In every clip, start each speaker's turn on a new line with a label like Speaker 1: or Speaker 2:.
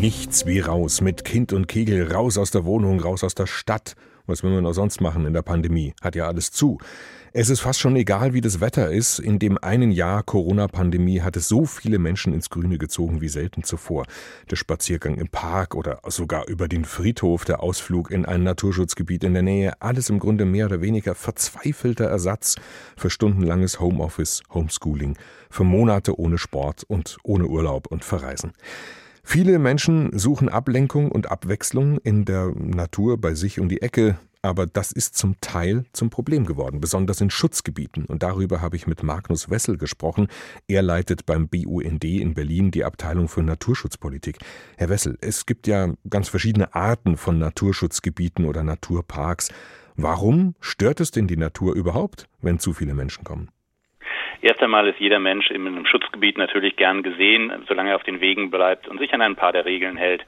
Speaker 1: Nichts wie raus, mit Kind und Kegel, raus aus der Wohnung, raus aus der Stadt. Was will man noch sonst machen in der Pandemie? Hat ja alles zu. Es ist fast schon egal, wie das Wetter ist. In dem einen Jahr Corona-Pandemie hat es so viele Menschen ins Grüne gezogen wie selten zuvor. Der Spaziergang im Park oder sogar über den Friedhof, der Ausflug in ein Naturschutzgebiet in der Nähe, alles im Grunde mehr oder weniger verzweifelter Ersatz für stundenlanges Homeoffice, Homeschooling, für Monate ohne Sport und ohne Urlaub und Verreisen. Viele Menschen suchen Ablenkung und Abwechslung in der Natur bei sich um die Ecke, aber das ist zum Teil zum Problem geworden, besonders in Schutzgebieten. Und darüber habe ich mit Magnus Wessel gesprochen. Er leitet beim BUND in Berlin die Abteilung für Naturschutzpolitik. Herr Wessel, es gibt ja ganz verschiedene Arten von Naturschutzgebieten oder Naturparks. Warum stört es denn die Natur überhaupt, wenn zu viele Menschen kommen?
Speaker 2: Erst einmal ist jeder Mensch in einem Schutzgebiet natürlich gern gesehen, solange er auf den Wegen bleibt und sich an ein paar der Regeln hält,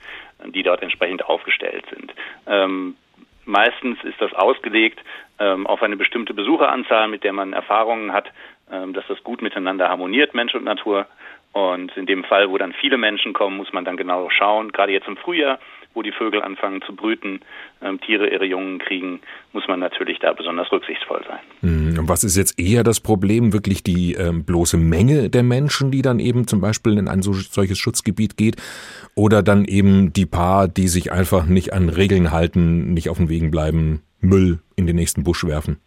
Speaker 2: die dort entsprechend aufgestellt sind. Ähm, Meistens ist das ausgelegt ähm, auf eine bestimmte Besucheranzahl, mit der man Erfahrungen hat, ähm, dass das gut miteinander harmoniert, Mensch und Natur. Und in dem Fall, wo dann viele Menschen kommen, muss man dann genau schauen. Gerade jetzt im Frühjahr, wo die Vögel anfangen zu brüten, ähm, Tiere ihre Jungen kriegen, muss man natürlich da besonders rücksichtsvoll sein.
Speaker 1: Hm, was ist jetzt eher das Problem? Wirklich die ähm, bloße Menge der Menschen, die dann eben zum Beispiel in ein so, solches Schutzgebiet geht? Oder dann eben die paar, die sich einfach nicht an Regeln halten, nicht auf den Wegen bleiben, Müll in den nächsten Busch werfen?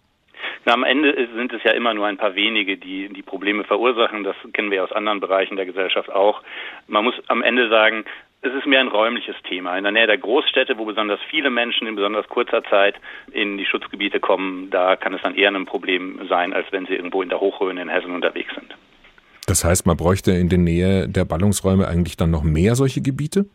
Speaker 2: Na, am Ende sind es ja immer nur ein paar wenige, die die Probleme verursachen. Das kennen wir aus anderen Bereichen der Gesellschaft auch. Man muss am Ende sagen, es ist mehr ein räumliches Thema. In der Nähe der Großstädte, wo besonders viele Menschen in besonders kurzer Zeit in die Schutzgebiete kommen, da kann es dann eher ein Problem sein, als wenn sie irgendwo in der Hochrhön in Hessen unterwegs sind.
Speaker 1: Das heißt, man bräuchte in der Nähe der Ballungsräume eigentlich dann noch mehr solche Gebiete?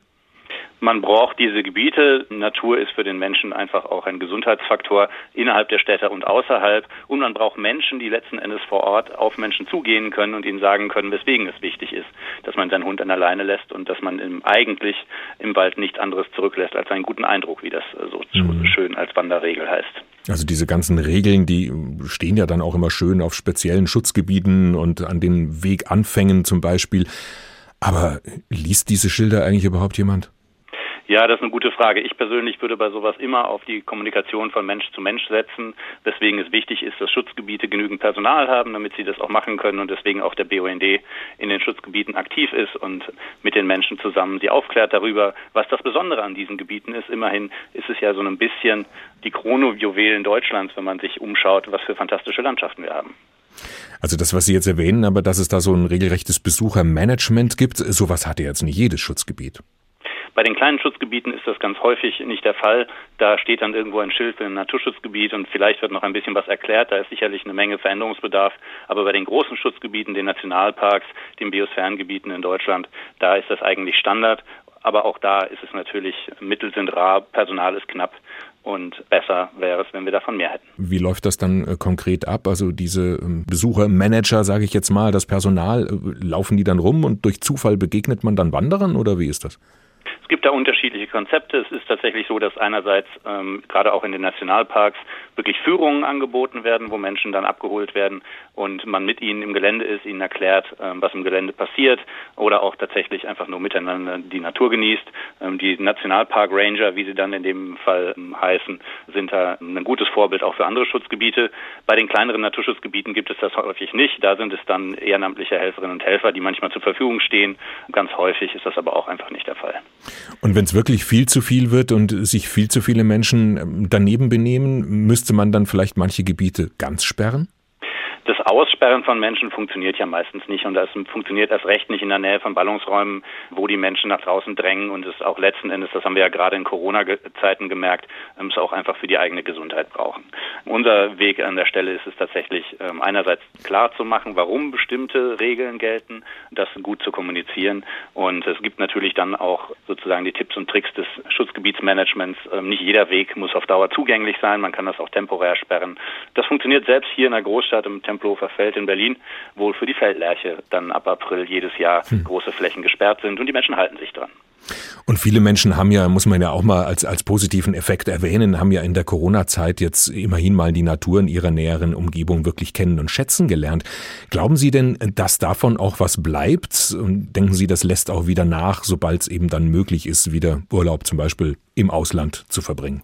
Speaker 2: Man braucht diese Gebiete. Natur ist für den Menschen einfach auch ein Gesundheitsfaktor innerhalb der Städte und außerhalb. Und man braucht Menschen, die letzten Endes vor Ort auf Menschen zugehen können und ihnen sagen können, weswegen es wichtig ist, dass man seinen Hund an der Leine lässt und dass man im, eigentlich im Wald nichts anderes zurücklässt als einen guten Eindruck, wie das so mhm. schön als Wanderregel heißt.
Speaker 1: Also diese ganzen Regeln, die stehen ja dann auch immer schön auf speziellen Schutzgebieten und an den Weganfängen zum Beispiel. Aber liest diese Schilder eigentlich überhaupt jemand?
Speaker 2: Ja, das ist eine gute Frage. Ich persönlich würde bei sowas immer auf die Kommunikation von Mensch zu Mensch setzen, weswegen es wichtig ist, dass Schutzgebiete genügend Personal haben, damit sie das auch machen können und deswegen auch der BUND in den Schutzgebieten aktiv ist und mit den Menschen zusammen sie aufklärt darüber, was das Besondere an diesen Gebieten ist. Immerhin ist es ja so ein bisschen die Chronojuwelen Deutschlands, wenn man sich umschaut, was für fantastische Landschaften wir haben.
Speaker 1: Also das, was Sie jetzt erwähnen, aber dass es da so ein regelrechtes Besuchermanagement gibt, sowas hat ja jetzt nicht jedes Schutzgebiet.
Speaker 2: Bei den kleinen Schutzgebieten ist das ganz häufig nicht der Fall. Da steht dann irgendwo ein Schild für ein Naturschutzgebiet und vielleicht wird noch ein bisschen was erklärt. Da ist sicherlich eine Menge Veränderungsbedarf. Aber bei den großen Schutzgebieten, den Nationalparks, den Biosphärengebieten in Deutschland, da ist das eigentlich Standard. Aber auch da ist es natürlich, Mittel sind rar, Personal ist knapp und besser wäre es, wenn wir davon mehr hätten.
Speaker 1: Wie läuft das dann äh, konkret ab? Also diese ähm, Besuchermanager, sage ich jetzt mal, das Personal, äh, laufen die dann rum und durch Zufall begegnet man dann Wanderern oder wie ist das?
Speaker 2: Gibt da unterschiedliche Konzepte. Es ist tatsächlich so, dass einerseits ähm, gerade auch in den Nationalparks wirklich Führungen angeboten werden, wo Menschen dann abgeholt werden und man mit ihnen im Gelände ist, ihnen erklärt, ähm, was im Gelände passiert oder auch tatsächlich einfach nur miteinander die Natur genießt. Ähm, die Nationalpark Ranger, wie sie dann in dem Fall ähm, heißen, sind da ein gutes Vorbild auch für andere Schutzgebiete. Bei den kleineren Naturschutzgebieten gibt es das häufig nicht. Da sind es dann ehrenamtliche Helferinnen und Helfer, die manchmal zur Verfügung stehen. Ganz häufig ist das aber auch einfach nicht der Fall.
Speaker 1: Und wenn es wirklich viel zu viel wird und sich viel zu viele Menschen ähm, daneben benehmen, müsste man dann vielleicht manche Gebiete ganz sperren?
Speaker 2: Das Aussperren von Menschen funktioniert ja meistens nicht und das funktioniert erst recht nicht in der Nähe von Ballungsräumen, wo die Menschen nach draußen drängen und es auch letzten Endes, das haben wir ja gerade in Corona-Zeiten gemerkt, es auch einfach für die eigene Gesundheit brauchen. Unser Weg an der Stelle ist es tatsächlich ähm, einerseits klar zu machen, warum bestimmte Regeln gelten, das gut zu kommunizieren und es gibt natürlich dann auch sozusagen die Tipps und Tricks des Schutzgebietsmanagements. Ähm, nicht jeder Weg muss auf Dauer zugänglich sein, man kann das auch temporär sperren. Das funktioniert selbst hier in der Großstadt im Tempelhofer Feld in Berlin, wo für die Feldlerche dann ab April jedes Jahr hm. große Flächen gesperrt sind und die Menschen halten sich dran.
Speaker 1: Und viele Menschen haben ja, muss man ja auch mal als, als positiven Effekt erwähnen, haben ja in der Corona-Zeit jetzt immerhin mal die Natur in ihrer näheren Umgebung wirklich kennen und schätzen gelernt. Glauben Sie denn, dass davon auch was bleibt? Und denken Sie, das lässt auch wieder nach, sobald es eben dann möglich ist, wieder Urlaub zum Beispiel im Ausland zu verbringen?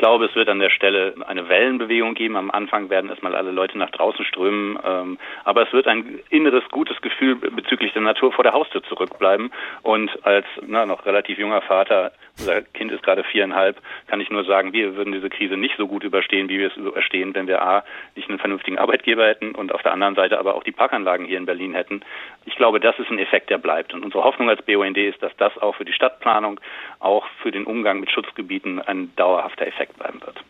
Speaker 2: Ich glaube, es wird an der Stelle eine Wellenbewegung geben. Am Anfang werden erstmal alle Leute nach draußen strömen. Ähm, aber es wird ein inneres gutes Gefühl bezüglich der Natur vor der Haustür zurückbleiben. Und als na, noch relativ junger Vater, unser Kind ist gerade viereinhalb, kann ich nur sagen, wir würden diese Krise nicht so gut überstehen, wie wir es überstehen, wenn wir A, nicht einen vernünftigen Arbeitgeber hätten und auf der anderen Seite aber auch die Parkanlagen hier in Berlin hätten. Ich glaube, das ist ein Effekt, der bleibt. Und unsere Hoffnung als BUND ist, dass das auch für die Stadtplanung, auch für den Umgang mit Schutzgebieten ein dauerhafter Effekt wird.